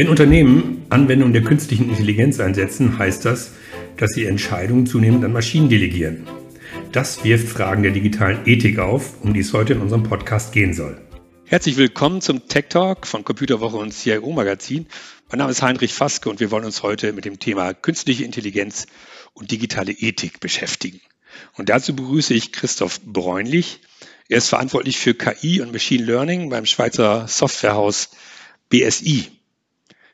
Wenn Unternehmen Anwendungen der künstlichen Intelligenz einsetzen, heißt das, dass sie Entscheidungen zunehmend an Maschinen delegieren. Das wirft Fragen der digitalen Ethik auf, um die es heute in unserem Podcast gehen soll. Herzlich willkommen zum Tech Talk von Computerwoche und CIO Magazin. Mein Name ist Heinrich Faske und wir wollen uns heute mit dem Thema künstliche Intelligenz und digitale Ethik beschäftigen. Und dazu begrüße ich Christoph Bräunlich. Er ist verantwortlich für KI und Machine Learning beim Schweizer Softwarehaus BSI.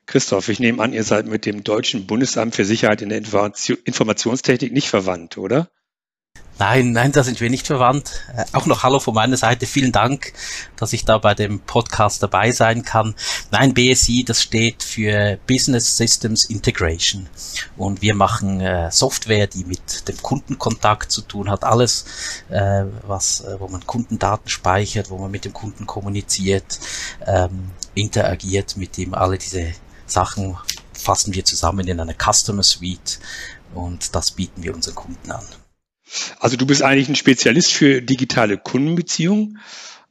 Christoph, ich nehme an, ihr seid mit dem Deutschen Bundesamt für Sicherheit in der Informationstechnik nicht verwandt, oder? Nein, nein, da sind wir nicht verwandt. Äh, auch noch Hallo von meiner Seite. Vielen Dank, dass ich da bei dem Podcast dabei sein kann. Nein, BSI, das steht für Business Systems Integration. Und wir machen äh, Software, die mit dem Kundenkontakt zu tun hat. Alles, äh, was, äh, wo man Kundendaten speichert, wo man mit dem Kunden kommuniziert, ähm, interagiert mit ihm. Alle diese Sachen fassen wir zusammen in einer Customer Suite und das bieten wir unseren Kunden an. Also du bist eigentlich ein Spezialist für digitale Kundenbeziehungen,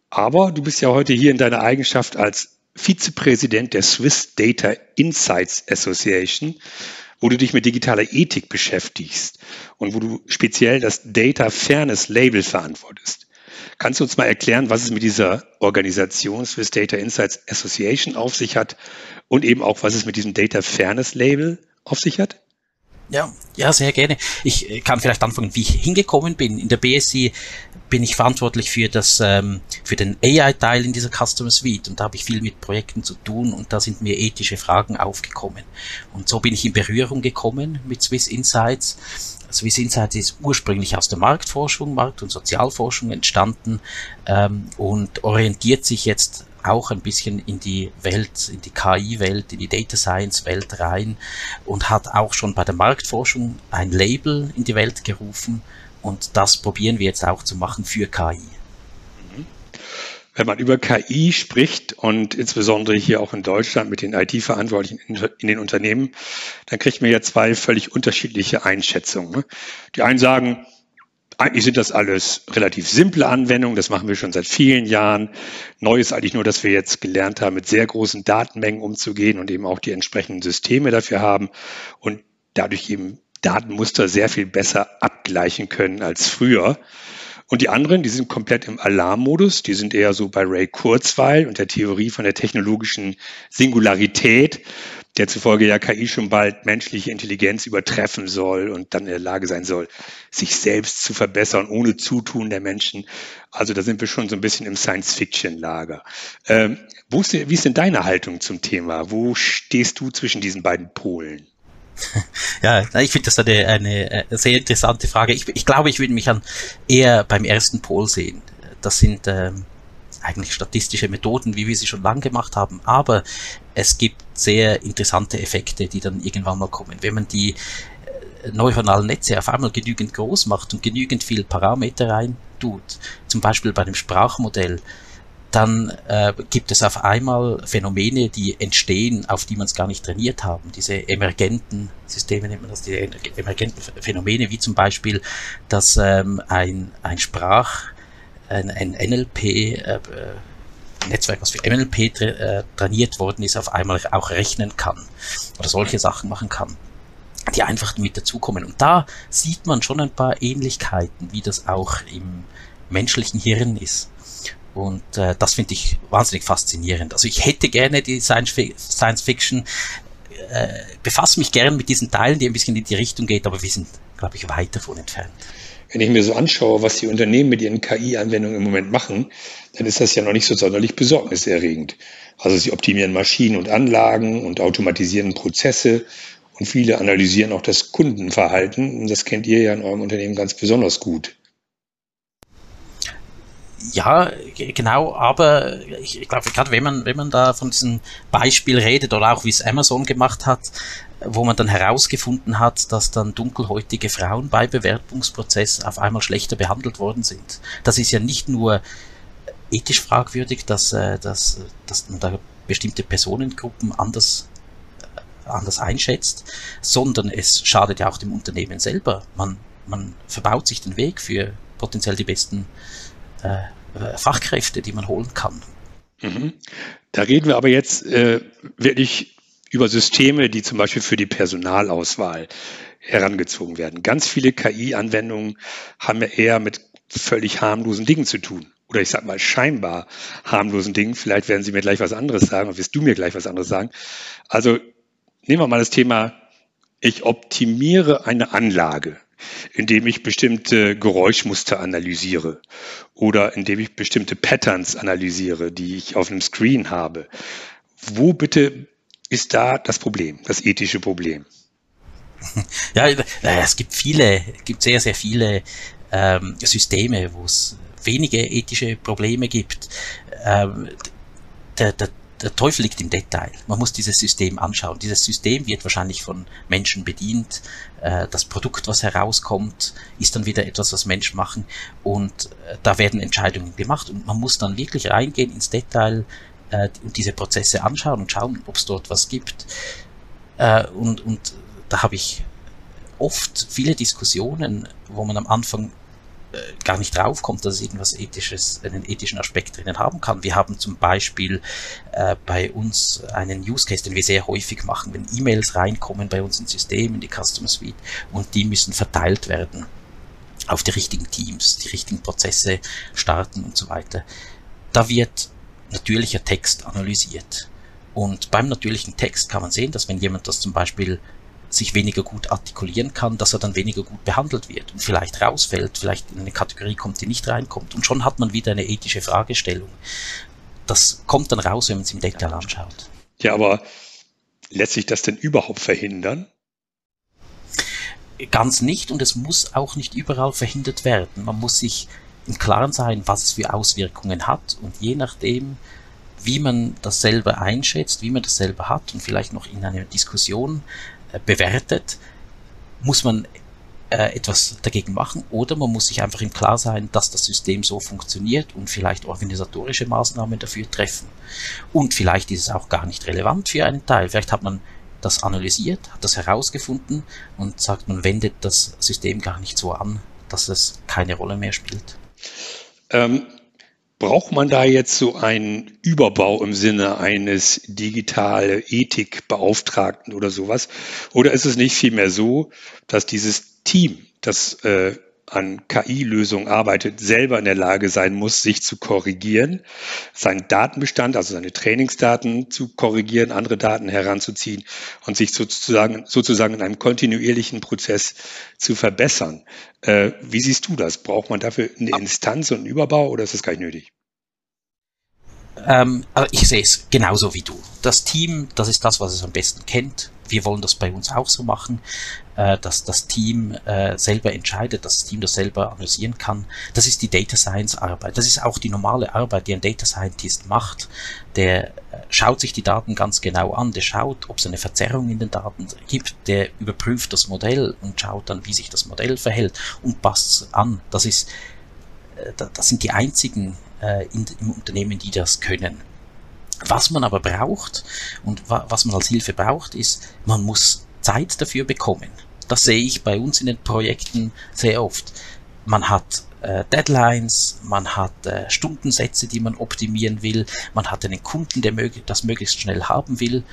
aber du bist ja heute hier in deiner Eigenschaft als Vizepräsident der Swiss Data Insights Association, wo du dich mit digitaler Ethik beschäftigst und wo du speziell das Data Fairness Label verantwortest. Kannst du uns mal erklären, was es mit dieser Organisation Swiss Data Insights Association auf sich hat und eben auch, was es mit diesem Data Fairness Label auf sich hat? Ja, ja, sehr gerne. Ich äh, kann vielleicht anfangen, wie ich hingekommen bin. In der BSI bin ich verantwortlich für das, ähm, für den AI-Teil in dieser Customer Suite und da habe ich viel mit Projekten zu tun und da sind mir ethische Fragen aufgekommen. Und so bin ich in Berührung gekommen mit Swiss Insights. Swiss Insights ist ursprünglich aus der Marktforschung, Markt- und Sozialforschung entstanden ähm, und orientiert sich jetzt auch ein bisschen in die Welt, in die KI-Welt, in die Data Science-Welt rein und hat auch schon bei der Marktforschung ein Label in die Welt gerufen und das probieren wir jetzt auch zu machen für KI. Wenn man über KI spricht und insbesondere hier auch in Deutschland mit den IT-Verantwortlichen in den Unternehmen, dann kriegt man ja zwei völlig unterschiedliche Einschätzungen. Die einen sagen, eigentlich sind das alles relativ simple Anwendungen, das machen wir schon seit vielen Jahren. Neu ist eigentlich nur, dass wir jetzt gelernt haben, mit sehr großen Datenmengen umzugehen und eben auch die entsprechenden Systeme dafür haben und dadurch eben Datenmuster sehr viel besser abgleichen können als früher. Und die anderen, die sind komplett im Alarmmodus, die sind eher so bei Ray Kurzweil und der Theorie von der technologischen Singularität der zufolge ja KI schon bald menschliche Intelligenz übertreffen soll und dann in der Lage sein soll, sich selbst zu verbessern ohne Zutun der Menschen. Also da sind wir schon so ein bisschen im Science-Fiction-Lager. Ähm, wo ist, wie ist denn deine Haltung zum Thema? Wo stehst du zwischen diesen beiden Polen? Ja, ich finde das eine, eine, sehr interessante Frage. Ich, ich glaube, ich würde mich an eher beim ersten Pol sehen. Das sind ähm, eigentlich statistische Methoden, wie wir sie schon lange gemacht haben, aber es gibt sehr interessante Effekte, die dann irgendwann mal kommen. Wenn man die äh, neuronalen Netze auf einmal genügend groß macht und genügend viel Parameter rein tut, zum Beispiel bei einem Sprachmodell, dann äh, gibt es auf einmal Phänomene, die entstehen, auf die man es gar nicht trainiert haben. Diese emergenten Systeme nennt man das, die emergenten Phänomene, wie zum Beispiel, dass ähm, ein, ein Sprach ein, ein NLP äh, Netzwerk, was für NLP tra äh, trainiert worden ist, auf einmal auch rechnen kann oder solche Sachen machen kann, die einfach mit dazukommen. Und da sieht man schon ein paar Ähnlichkeiten, wie das auch im menschlichen Hirn ist. Und äh, das finde ich wahnsinnig faszinierend. Also ich hätte gerne die Science Fiction, äh, befasse mich gerne mit diesen Teilen, die ein bisschen in die Richtung geht, aber wir sind, glaube ich, weit davon entfernt wenn ich mir so anschaue, was die Unternehmen mit ihren KI-Anwendungen im Moment machen, dann ist das ja noch nicht so sonderlich besorgniserregend. Also sie optimieren Maschinen und Anlagen und automatisieren Prozesse und viele analysieren auch das Kundenverhalten. Und das kennt ihr ja in eurem Unternehmen ganz besonders gut. Ja, genau, aber ich, glaube, gerade wenn man, wenn man da von diesem Beispiel redet oder auch wie es Amazon gemacht hat, wo man dann herausgefunden hat, dass dann dunkelhäutige Frauen bei Bewerbungsprozess auf einmal schlechter behandelt worden sind. Das ist ja nicht nur ethisch fragwürdig, dass, äh, dass, dass man da bestimmte Personengruppen anders, äh, anders einschätzt, sondern es schadet ja auch dem Unternehmen selber. Man, man verbaut sich den Weg für potenziell die besten äh, Fachkräfte, die man holen kann. Mhm. Da reden wir aber jetzt äh, wirklich über Systeme, die zum Beispiel für die Personalauswahl herangezogen werden. Ganz viele KI-Anwendungen haben ja eher mit völlig harmlosen Dingen zu tun. Oder ich sag mal scheinbar harmlosen Dingen. Vielleicht werden Sie mir gleich was anderes sagen, oder wirst du mir gleich was anderes sagen. Also nehmen wir mal das Thema, ich optimiere eine Anlage, indem ich bestimmte Geräuschmuster analysiere oder indem ich bestimmte Patterns analysiere, die ich auf einem Screen habe. Wo bitte ist da das Problem, das ethische Problem? Ja, es gibt viele, es gibt sehr, sehr viele ähm, Systeme, wo es wenige ethische Probleme gibt. Ähm, der, der, der Teufel liegt im Detail. Man muss dieses System anschauen. Dieses System wird wahrscheinlich von Menschen bedient. Äh, das Produkt, was herauskommt, ist dann wieder etwas, was Menschen machen. Und äh, da werden Entscheidungen gemacht. Und man muss dann wirklich reingehen ins Detail äh, und diese Prozesse anschauen und schauen, ob es dort was gibt. Und, und da habe ich oft viele Diskussionen, wo man am Anfang äh, gar nicht draufkommt, dass es irgendwas ethisches, einen ethischen Aspekt drinnen haben kann. Wir haben zum Beispiel äh, bei uns einen Use Case, den wir sehr häufig machen, wenn E-Mails reinkommen bei uns ins System, in die Customer Suite und die müssen verteilt werden auf die richtigen Teams, die richtigen Prozesse starten und so weiter. Da wird natürlicher Text analysiert. Und beim natürlichen Text kann man sehen, dass wenn jemand das zum Beispiel sich weniger gut artikulieren kann, dass er dann weniger gut behandelt wird und vielleicht rausfällt, vielleicht in eine Kategorie kommt, die nicht reinkommt. Und schon hat man wieder eine ethische Fragestellung. Das kommt dann raus, wenn man es im Detail anschaut. Ja, aber lässt sich das denn überhaupt verhindern? Ganz nicht und es muss auch nicht überall verhindert werden. Man muss sich im Klaren sein, was es für Auswirkungen hat und je nachdem, wie man das selber einschätzt, wie man das selber hat und vielleicht noch in einer Diskussion äh, bewertet, muss man äh, etwas dagegen machen oder man muss sich einfach im Klar sein, dass das System so funktioniert und vielleicht organisatorische Maßnahmen dafür treffen. Und vielleicht ist es auch gar nicht relevant für einen Teil. Vielleicht hat man das analysiert, hat das herausgefunden und sagt, man wendet das System gar nicht so an, dass es keine Rolle mehr spielt. Ähm, Braucht man da jetzt so einen Überbau im Sinne eines digitale Ethikbeauftragten oder sowas? Oder ist es nicht vielmehr so, dass dieses Team, das äh, an KI-Lösungen arbeitet, selber in der Lage sein muss, sich zu korrigieren, seinen Datenbestand, also seine Trainingsdaten zu korrigieren, andere Daten heranzuziehen und sich sozusagen, sozusagen in einem kontinuierlichen Prozess zu verbessern. Äh, wie siehst du das? Braucht man dafür eine Instanz und einen Überbau oder ist das gar nicht nötig? Ähm, also ich sehe es genauso wie du. Das Team, das ist das, was es am besten kennt. Wir wollen das bei uns auch so machen, äh, dass das Team äh, selber entscheidet, dass das Team das selber analysieren kann. Das ist die Data Science Arbeit. Das ist auch die normale Arbeit, die ein Data Scientist macht. Der äh, schaut sich die Daten ganz genau an, der schaut, ob es eine Verzerrung in den Daten gibt, der überprüft das Modell und schaut dann, wie sich das Modell verhält und passt es an. Das ist, äh, das sind die einzigen äh, in, im Unternehmen, die das können. Was man aber braucht und wa was man als Hilfe braucht, ist, man muss Zeit dafür bekommen. Das sehe ich bei uns in den Projekten sehr oft. Man hat äh, Deadlines, man hat äh, Stundensätze, die man optimieren will, man hat einen Kunden, der mög das möglichst schnell haben will.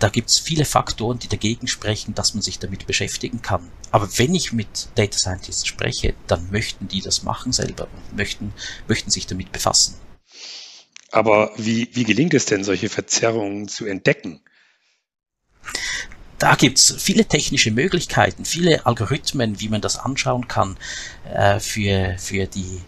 Da gibt es viele Faktoren, die dagegen sprechen, dass man sich damit beschäftigen kann. Aber wenn ich mit Data Scientists spreche, dann möchten die das machen selber und möchten, möchten sich damit befassen. Aber wie, wie gelingt es denn, solche Verzerrungen zu entdecken? Da gibt's viele technische Möglichkeiten, viele Algorithmen, wie man das anschauen kann äh, für, für die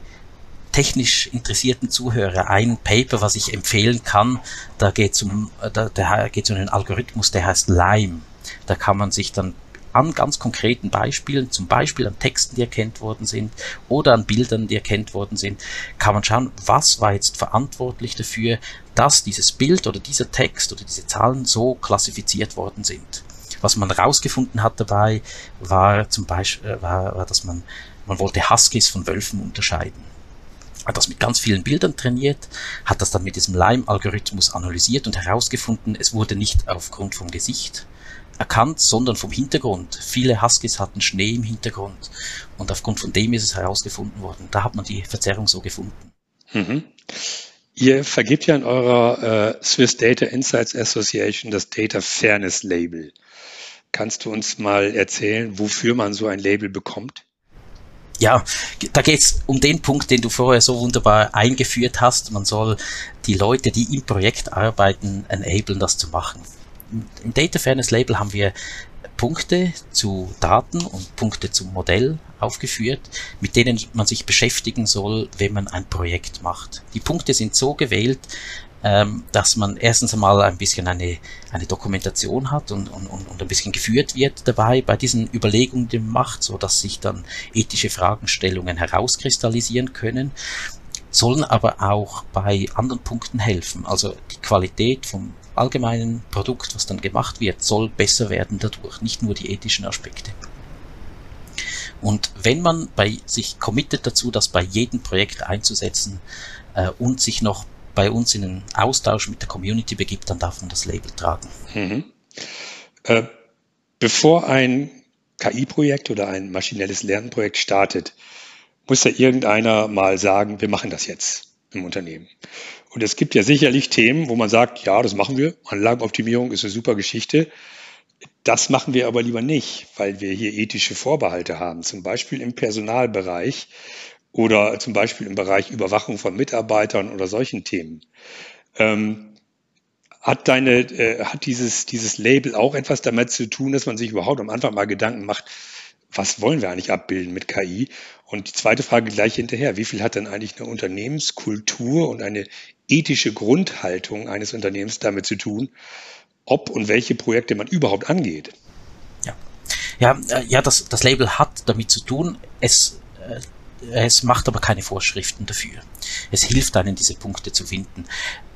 technisch interessierten Zuhörer ein Paper, was ich empfehlen kann. Da geht es um, da, da geht's um einen Algorithmus, der heißt Lime. Da kann man sich dann an ganz konkreten Beispielen, zum Beispiel an Texten, die erkennt worden sind oder an Bildern, die erkennt worden sind, kann man schauen, was war jetzt verantwortlich dafür, dass dieses Bild oder dieser Text oder diese Zahlen so klassifiziert worden sind. Was man herausgefunden hat dabei, war zum Beispiel, äh, war, war dass man, man wollte Huskies von Wölfen unterscheiden hat das mit ganz vielen Bildern trainiert, hat das dann mit diesem Lime-Algorithmus analysiert und herausgefunden, es wurde nicht aufgrund vom Gesicht erkannt, sondern vom Hintergrund. Viele Huskies hatten Schnee im Hintergrund und aufgrund von dem ist es herausgefunden worden. Da hat man die Verzerrung so gefunden. Mhm. Ihr vergibt ja in eurer äh, Swiss Data Insights Association das Data Fairness Label. Kannst du uns mal erzählen, wofür man so ein Label bekommt? Ja, da geht es um den Punkt, den du vorher so wunderbar eingeführt hast. Man soll die Leute, die im Projekt arbeiten, enablen, das zu machen. Im Data Fairness Label haben wir Punkte zu Daten und Punkte zum Modell aufgeführt, mit denen man sich beschäftigen soll, wenn man ein Projekt macht. Die Punkte sind so gewählt, ähm, dass man erstens einmal ein bisschen eine, eine Dokumentation hat und, und, und ein bisschen geführt wird dabei bei diesen Überlegungen, die man macht, so sich dann ethische Fragestellungen herauskristallisieren können, sollen aber auch bei anderen Punkten helfen. Also die Qualität vom allgemeinen Produkt, was dann gemacht wird, soll besser werden dadurch, nicht nur die ethischen Aspekte. Und wenn man bei sich committet dazu, das bei jedem Projekt einzusetzen äh, und sich noch bei uns in einen Austausch mit der Community begibt, dann darf man das Label tragen. Mhm. Äh, bevor ein KI-Projekt oder ein maschinelles Lernprojekt startet, muss ja irgendeiner mal sagen, wir machen das jetzt im Unternehmen. Und es gibt ja sicherlich Themen, wo man sagt, ja, das machen wir. Anlagenoptimierung ist eine super Geschichte. Das machen wir aber lieber nicht, weil wir hier ethische Vorbehalte haben, zum Beispiel im Personalbereich oder zum Beispiel im Bereich Überwachung von Mitarbeitern oder solchen Themen. Ähm, hat deine, äh, hat dieses, dieses Label auch etwas damit zu tun, dass man sich überhaupt am Anfang mal Gedanken macht, was wollen wir eigentlich abbilden mit KI? Und die zweite Frage gleich hinterher. Wie viel hat denn eigentlich eine Unternehmenskultur und eine ethische Grundhaltung eines Unternehmens damit zu tun, ob und welche Projekte man überhaupt angeht? Ja, ja, äh, ja das, das Label hat damit zu tun. Es äh, es macht aber keine Vorschriften dafür. Es hilft einen, diese Punkte zu finden.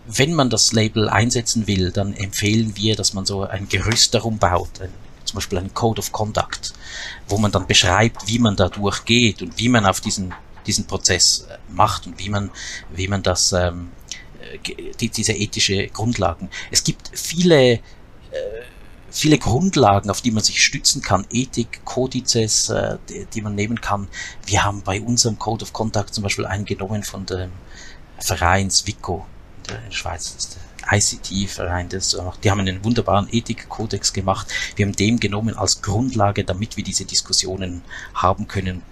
Wenn man das Label einsetzen will, dann empfehlen wir, dass man so ein Gerüst darum baut, ein, zum Beispiel einen Code of Conduct, wo man dann beschreibt, wie man da durchgeht und wie man auf diesen, diesen Prozess äh, macht und wie man, wie man das, ähm, äh, die, diese ethische Grundlagen. Es gibt viele äh, viele Grundlagen, auf die man sich stützen kann, Ethik, Kodizes, äh, die, die, man nehmen kann. Wir haben bei unserem Code of Conduct zum Beispiel einen genommen von dem Verein Svico in der Schweiz. Das ist der ICT-Verein, die haben einen wunderbaren Ethikkodex gemacht. Wir haben dem genommen als Grundlage, damit wir diese Diskussionen haben können,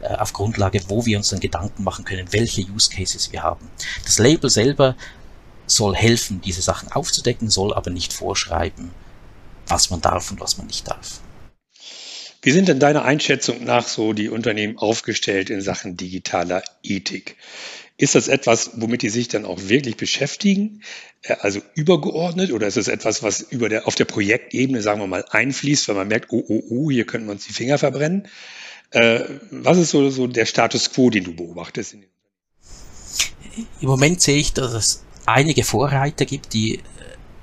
äh, auf Grundlage, wo wir uns dann Gedanken machen können, welche Use Cases wir haben. Das Label selber soll helfen, diese Sachen aufzudecken, soll aber nicht vorschreiben, was man darf und was man nicht darf. Wie sind denn deiner Einschätzung nach so die Unternehmen aufgestellt in Sachen digitaler Ethik? Ist das etwas, womit die sich dann auch wirklich beschäftigen, äh, also übergeordnet, oder ist es etwas, was über der, auf der Projektebene, sagen wir mal, einfließt, weil man merkt, oh, oh, oh, hier können wir uns die Finger verbrennen? Äh, was ist so, so der Status quo, den du beobachtest? Im Moment sehe ich, dass es einige Vorreiter gibt, die äh,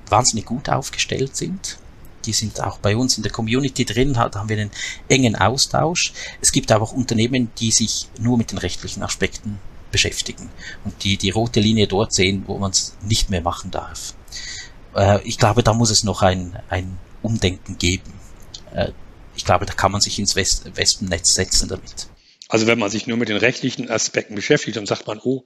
wahnsinnig gut aufgestellt sind die sind auch bei uns in der Community drin, da haben wir einen engen Austausch. Es gibt aber auch Unternehmen, die sich nur mit den rechtlichen Aspekten beschäftigen und die die rote Linie dort sehen, wo man es nicht mehr machen darf. Äh, ich glaube, da muss es noch ein, ein Umdenken geben. Äh, ich glaube, da kann man sich ins Wespennetz setzen damit. Also wenn man sich nur mit den rechtlichen Aspekten beschäftigt, dann sagt man, oh,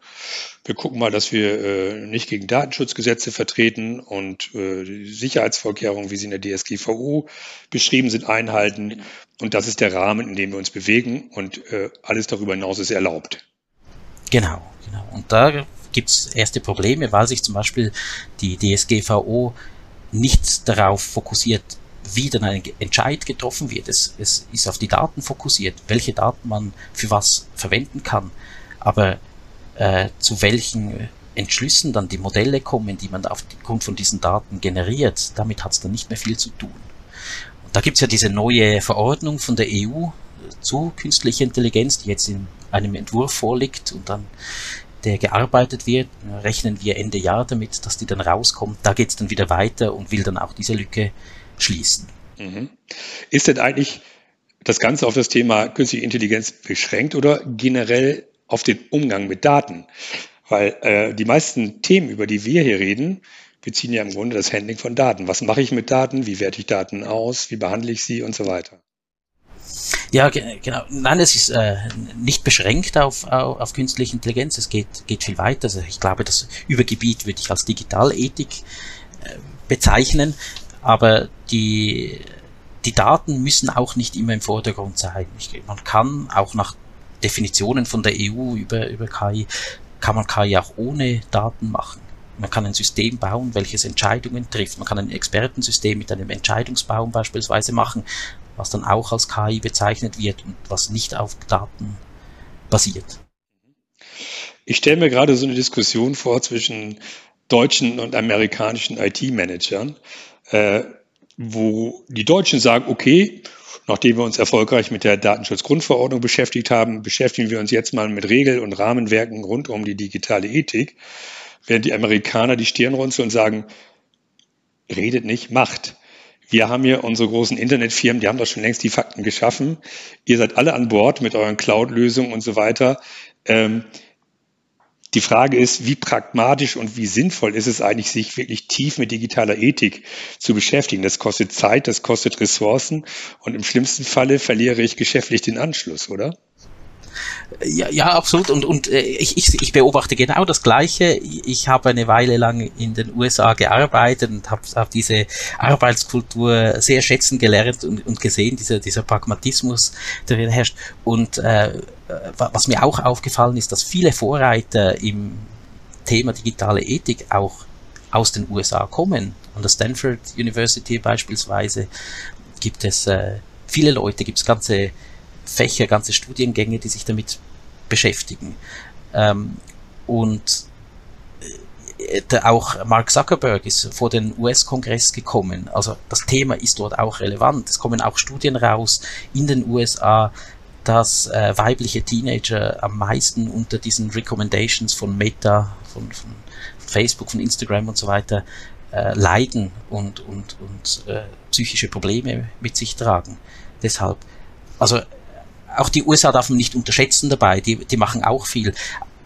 wir gucken mal, dass wir äh, nicht gegen Datenschutzgesetze vertreten und äh, die Sicherheitsvorkehrungen, wie sie in der DSGVO beschrieben sind, einhalten. Und das ist der Rahmen, in dem wir uns bewegen und äh, alles darüber hinaus ist erlaubt. Genau, genau. Und da gibt es erste Probleme, weil sich zum Beispiel die DSGVO nicht darauf fokussiert, wie dann ein Entscheid getroffen wird. Es, es ist auf die Daten fokussiert, welche Daten man für was verwenden kann. Aber äh, zu welchen Entschlüssen dann die Modelle kommen, die man aufgrund von diesen Daten generiert, damit hat es dann nicht mehr viel zu tun. Und da gibt es ja diese neue Verordnung von der EU zu künstlicher Intelligenz, die jetzt in einem Entwurf vorliegt und dann der gearbeitet wird, rechnen wir Ende Jahr damit, dass die dann rauskommt. Da geht es dann wieder weiter und will dann auch diese Lücke schließen. Mhm. Ist denn eigentlich das Ganze auf das Thema künstliche Intelligenz beschränkt oder generell auf den Umgang mit Daten? Weil äh, die meisten Themen, über die wir hier reden, beziehen ja im Grunde das Handling von Daten. Was mache ich mit Daten? Wie werte ich Daten aus? Wie behandle ich sie und so weiter? Ja, genau. Nein, es ist äh, nicht beschränkt auf, auf, auf künstliche Intelligenz. Es geht, geht viel weiter. Also ich glaube, das Übergebiet würde ich als Digitalethik äh, bezeichnen. Aber die, die Daten müssen auch nicht immer im Vordergrund sein. Ich, man kann auch nach Definitionen von der EU über, über KI, kann man KI auch ohne Daten machen. Man kann ein System bauen, welches Entscheidungen trifft. Man kann ein Expertensystem mit einem Entscheidungsbaum beispielsweise machen, was dann auch als KI bezeichnet wird und was nicht auf Daten basiert. Ich stelle mir gerade so eine Diskussion vor zwischen deutschen und amerikanischen IT-Managern, äh, wo die Deutschen sagen, okay, nachdem wir uns erfolgreich mit der Datenschutzgrundverordnung beschäftigt haben, beschäftigen wir uns jetzt mal mit Regel- und Rahmenwerken rund um die digitale Ethik während die Amerikaner die Stirn runzeln und sagen, redet nicht, macht. Wir haben hier unsere großen Internetfirmen, die haben doch schon längst die Fakten geschaffen. Ihr seid alle an Bord mit euren Cloud-Lösungen und so weiter. Ähm, die Frage ist, wie pragmatisch und wie sinnvoll ist es eigentlich, sich wirklich tief mit digitaler Ethik zu beschäftigen? Das kostet Zeit, das kostet Ressourcen und im schlimmsten Falle verliere ich geschäftlich den Anschluss, oder? Ja, ja, absolut. Und, und äh, ich, ich, ich beobachte genau das Gleiche. Ich habe eine Weile lang in den USA gearbeitet und habe hab diese Arbeitskultur sehr schätzen gelernt und, und gesehen, dieser, dieser Pragmatismus, der hier herrscht. Und äh, was mir auch aufgefallen ist, dass viele Vorreiter im Thema digitale Ethik auch aus den USA kommen. An der Stanford University beispielsweise gibt es äh, viele Leute, gibt es ganze Fächer, ganze Studiengänge, die sich damit beschäftigen. Ähm, und äh, auch Mark Zuckerberg ist vor den US-Kongress gekommen. Also das Thema ist dort auch relevant. Es kommen auch Studien raus in den USA, dass äh, weibliche Teenager am meisten unter diesen Recommendations von Meta, von, von Facebook, von Instagram und so weiter äh, leiden und, und, und äh, psychische Probleme mit sich tragen. Deshalb, also auch die USA darf man nicht unterschätzen dabei, die, die machen auch viel.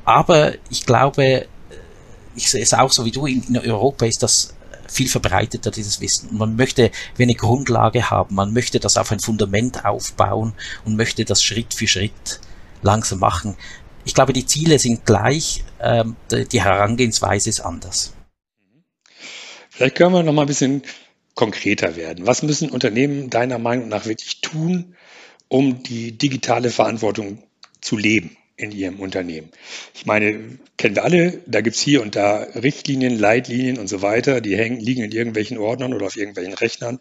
Aber ich glaube, äh, ich sehe es auch so wie du, in, in Europa ist das viel verbreiteter, dieses Wissen. Und man möchte eine Grundlage haben, man möchte das auf ein Fundament aufbauen und möchte das Schritt für Schritt langsam machen. Ich glaube, die Ziele sind gleich, ähm, die Herangehensweise ist anders. Vielleicht können wir noch mal ein bisschen konkreter werden. Was müssen Unternehmen deiner Meinung nach wirklich tun, um die digitale Verantwortung zu leben in ihrem Unternehmen. Ich meine, kennen wir alle, da gibt es hier und da Richtlinien, Leitlinien und so weiter, die hängen, liegen in irgendwelchen Ordnern oder auf irgendwelchen Rechnern.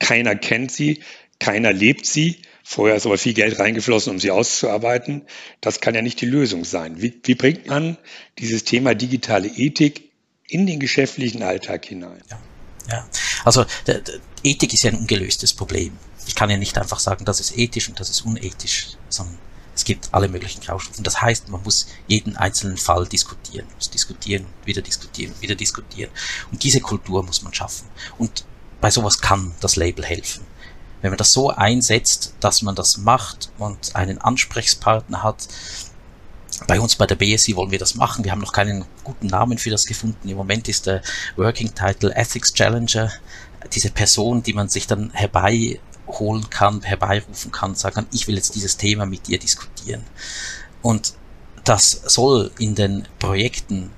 Keiner kennt sie, keiner lebt sie. Vorher ist aber viel Geld reingeflossen, um sie auszuarbeiten. Das kann ja nicht die Lösung sein. Wie, wie bringt man dieses Thema digitale Ethik in den geschäftlichen Alltag hinein? Ja, ja. also der, der Ethik ist ja ein ungelöstes Problem ich kann ja nicht einfach sagen, das ist ethisch und das ist unethisch, sondern es gibt alle möglichen Graustufen. Das heißt, man muss jeden einzelnen Fall diskutieren, muss diskutieren, wieder diskutieren, wieder diskutieren. Und diese Kultur muss man schaffen. Und bei sowas kann das Label helfen. Wenn man das so einsetzt, dass man das macht und einen Ansprechpartner hat, bei uns bei der BSI wollen wir das machen. Wir haben noch keinen guten Namen für das gefunden. Im Moment ist der Working Title Ethics Challenger diese Person, die man sich dann herbei holen kann, herbeirufen kann, sagen kann, ich will jetzt dieses Thema mit dir diskutieren. Und das soll in den Projekten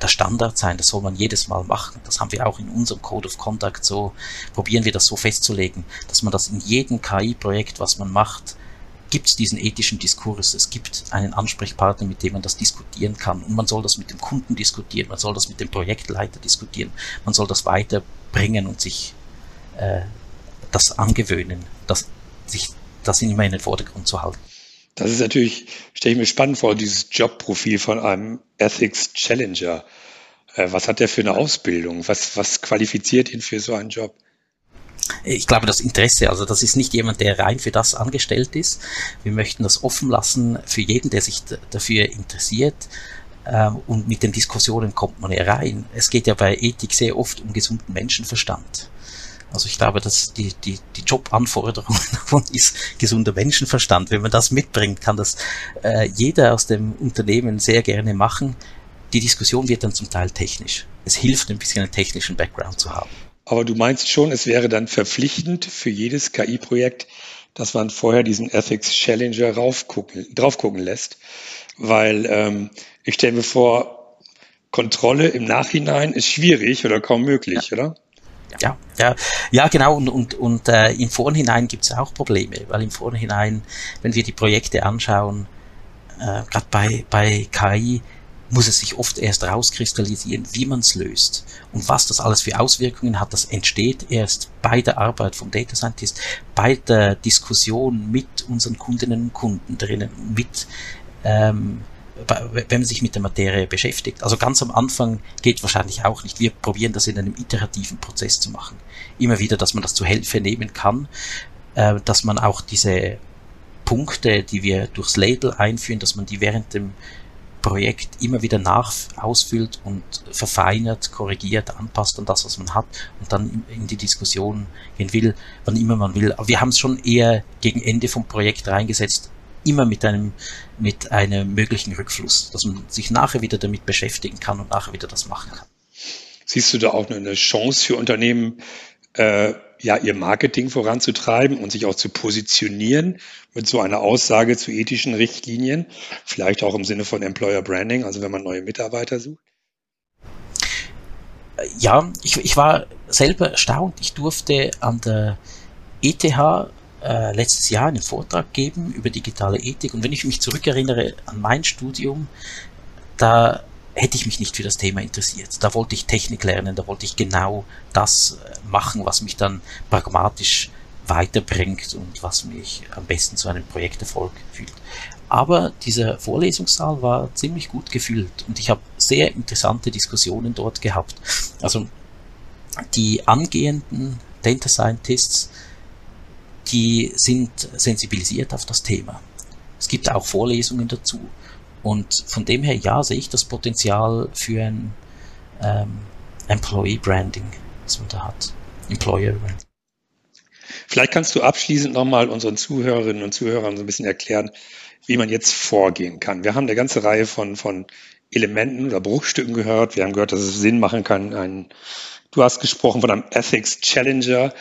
der Standard sein, das soll man jedes Mal machen. Das haben wir auch in unserem Code of Conduct so, probieren wir das so festzulegen, dass man das in jedem KI-Projekt, was man macht, gibt es diesen ethischen Diskurs, es gibt einen Ansprechpartner, mit dem man das diskutieren kann und man soll das mit dem Kunden diskutieren, man soll das mit dem Projektleiter diskutieren, man soll das weiterbringen und sich äh, das angewöhnen, das, sich das immer in den Vordergrund zu halten. Das ist natürlich, stelle ich mir spannend vor, dieses Jobprofil von einem Ethics Challenger. Äh, was hat der für eine Ausbildung? Was, was qualifiziert ihn für so einen Job? Ich glaube, das Interesse, also das ist nicht jemand, der rein für das angestellt ist. Wir möchten das offen lassen für jeden, der sich dafür interessiert. Ähm, und mit den Diskussionen kommt man ja rein. Es geht ja bei Ethik sehr oft um gesunden Menschenverstand. Also ich glaube, dass die, die, die Jobanforderung davon ist gesunder Menschenverstand. Wenn man das mitbringt, kann das äh, jeder aus dem Unternehmen sehr gerne machen. Die Diskussion wird dann zum Teil technisch. Es hilft ein bisschen einen technischen Background zu haben. Aber du meinst schon, es wäre dann verpflichtend für jedes KI-Projekt, dass man vorher diesen Ethics Challenger raufgucken, drauf gucken lässt. Weil ähm, ich stelle mir vor, Kontrolle im Nachhinein ist schwierig oder kaum möglich, ja. oder? Ja, ja, ja, genau. Und, und, und äh, im Vorhinein gibt es auch Probleme, weil im Vorhinein, wenn wir die Projekte anschauen, äh, gerade bei, bei KI, muss es sich oft erst rauskristallisieren, wie man es löst und was das alles für Auswirkungen hat. Das entsteht erst bei der Arbeit vom Data Scientist, bei der Diskussion mit unseren Kundinnen und Kunden drinnen, mit ähm, wenn man sich mit der Materie beschäftigt. Also ganz am Anfang geht wahrscheinlich auch nicht. Wir probieren das in einem iterativen Prozess zu machen. Immer wieder, dass man das zu Hilfe nehmen kann, äh, dass man auch diese Punkte, die wir durchs Label einführen, dass man die während dem Projekt immer wieder nach ausfüllt und verfeinert, korrigiert, anpasst an das, was man hat und dann in die Diskussion gehen will, wann immer man will. Aber wir haben es schon eher gegen Ende vom Projekt reingesetzt, immer mit einem, mit einem möglichen Rückfluss, dass man sich nachher wieder damit beschäftigen kann und nachher wieder das machen kann. Siehst du da auch eine Chance für Unternehmen, äh, ja, ihr Marketing voranzutreiben und sich auch zu positionieren mit so einer Aussage zu ethischen Richtlinien, vielleicht auch im Sinne von Employer Branding, also wenn man neue Mitarbeiter sucht? Ja, ich, ich war selber erstaunt. Ich durfte an der ETH äh, letztes Jahr einen Vortrag geben über digitale Ethik. Und wenn ich mich zurückerinnere an mein Studium, da hätte ich mich nicht für das Thema interessiert. Da wollte ich Technik lernen, da wollte ich genau das äh, machen, was mich dann pragmatisch weiterbringt und was mich am besten zu einem Projekterfolg fühlt. Aber dieser Vorlesungssaal war ziemlich gut gefüllt und ich habe sehr interessante Diskussionen dort gehabt. Also die angehenden Data Scientists die sind sensibilisiert auf das Thema. Es gibt auch Vorlesungen dazu. Und von dem her, ja, sehe ich das Potenzial für ein ähm, Employee Branding, das man da hat. Employer Branding. Vielleicht kannst du abschließend nochmal unseren Zuhörerinnen und Zuhörern so ein bisschen erklären, wie man jetzt vorgehen kann. Wir haben eine ganze Reihe von, von Elementen oder Bruchstücken gehört. Wir haben gehört, dass es Sinn machen kann, ein, du hast gesprochen von einem Ethics Challenger,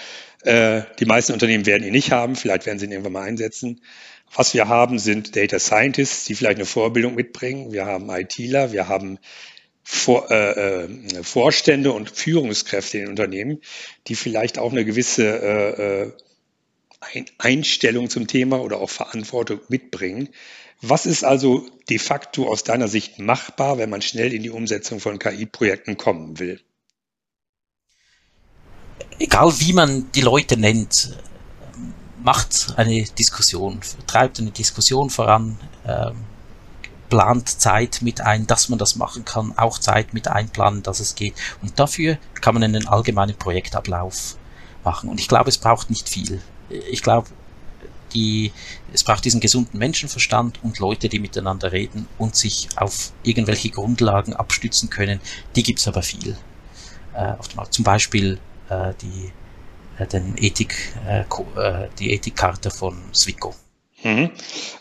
äh, die meisten Unternehmen werden ihn nicht haben, vielleicht werden sie ihn irgendwann mal einsetzen. Was wir haben, sind Data Scientists, die vielleicht eine Vorbildung mitbringen. Wir haben ITler, wir haben Vor, äh, äh, Vorstände und Führungskräfte in Unternehmen, die vielleicht auch eine gewisse äh, äh Einstellung zum Thema oder auch Verantwortung mitbringen. Was ist also de facto aus deiner Sicht machbar, wenn man schnell in die Umsetzung von KI-Projekten kommen will? Egal wie man die Leute nennt, macht eine Diskussion, treibt eine Diskussion voran, ähm, plant Zeit mit ein, dass man das machen kann, auch Zeit mit einplanen, dass es geht. Und dafür kann man einen allgemeinen Projektablauf machen. Und ich glaube, es braucht nicht viel. Ich glaube, die, es braucht diesen gesunden Menschenverstand und Leute, die miteinander reden und sich auf irgendwelche Grundlagen abstützen können. Die gibt's aber viel äh, auf dem. Zum Beispiel äh, die, äh, den Ethik, äh, äh, die Ethikkarte von Swico. Mhm.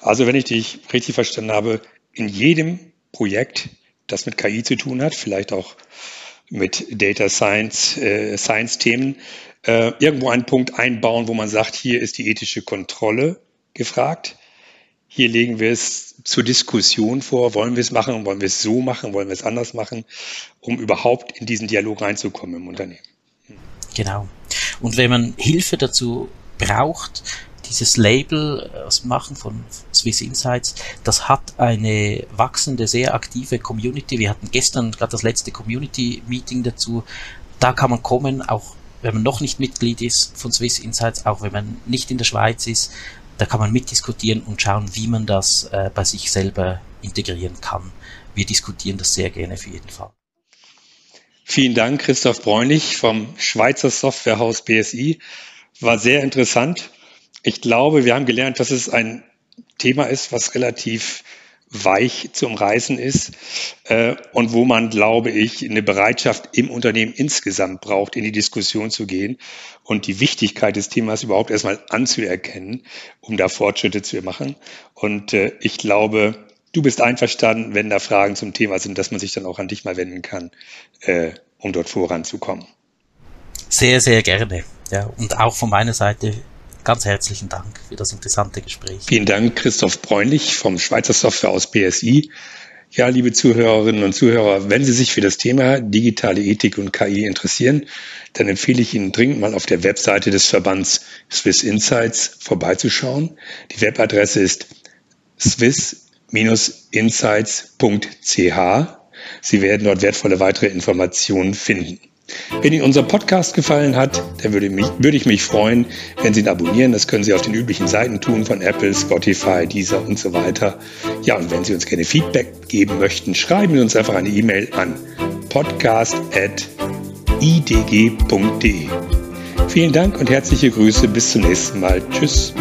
Also wenn ich dich richtig verstanden habe, in jedem Projekt, das mit KI zu tun hat, vielleicht auch mit Data Science, äh, Science-Themen, äh, irgendwo einen Punkt einbauen, wo man sagt, hier ist die ethische Kontrolle gefragt. Hier legen wir es zur Diskussion vor. Wollen wir es machen? Wollen wir es so machen? Wollen wir es anders machen? Um überhaupt in diesen Dialog reinzukommen im Unternehmen. Genau. Und wenn man Hilfe dazu braucht, dieses Label aus äh, Machen von Swiss Insights, das hat eine wachsende, sehr aktive Community. Wir hatten gestern gerade das letzte Community-Meeting dazu. Da kann man kommen, auch wenn man noch nicht Mitglied ist von Swiss Insights, auch wenn man nicht in der Schweiz ist. Da kann man mitdiskutieren und schauen, wie man das äh, bei sich selber integrieren kann. Wir diskutieren das sehr gerne für jeden Fall. Vielen Dank, Christoph Bräunlich vom Schweizer Softwarehaus BSI. War sehr interessant. Ich glaube, wir haben gelernt, dass es ein Thema ist, was relativ weich zum Reißen ist äh, und wo man, glaube ich, eine Bereitschaft im Unternehmen insgesamt braucht, in die Diskussion zu gehen und die Wichtigkeit des Themas überhaupt erstmal anzuerkennen, um da Fortschritte zu machen. Und äh, ich glaube, du bist einverstanden, wenn da Fragen zum Thema sind, dass man sich dann auch an dich mal wenden kann, äh, um dort voranzukommen. Sehr, sehr gerne. Ja, und auch von meiner Seite ganz herzlichen Dank für das interessante Gespräch. Vielen Dank, Christoph Bräunlich vom Schweizer Software aus BSI. Ja, liebe Zuhörerinnen und Zuhörer, wenn Sie sich für das Thema digitale Ethik und KI interessieren, dann empfehle ich Ihnen dringend mal auf der Webseite des Verbands Swiss Insights vorbeizuschauen. Die Webadresse ist swiss-insights.ch. Sie werden dort wertvolle weitere Informationen finden. Wenn Ihnen unser Podcast gefallen hat, dann würde, mich, würde ich mich freuen, wenn Sie ihn abonnieren. Das können Sie auf den üblichen Seiten tun von Apple, Spotify, Deezer und so weiter. Ja, und wenn Sie uns gerne Feedback geben möchten, schreiben Sie uns einfach eine E-Mail an podcast.idg.de. Vielen Dank und herzliche Grüße. Bis zum nächsten Mal. Tschüss.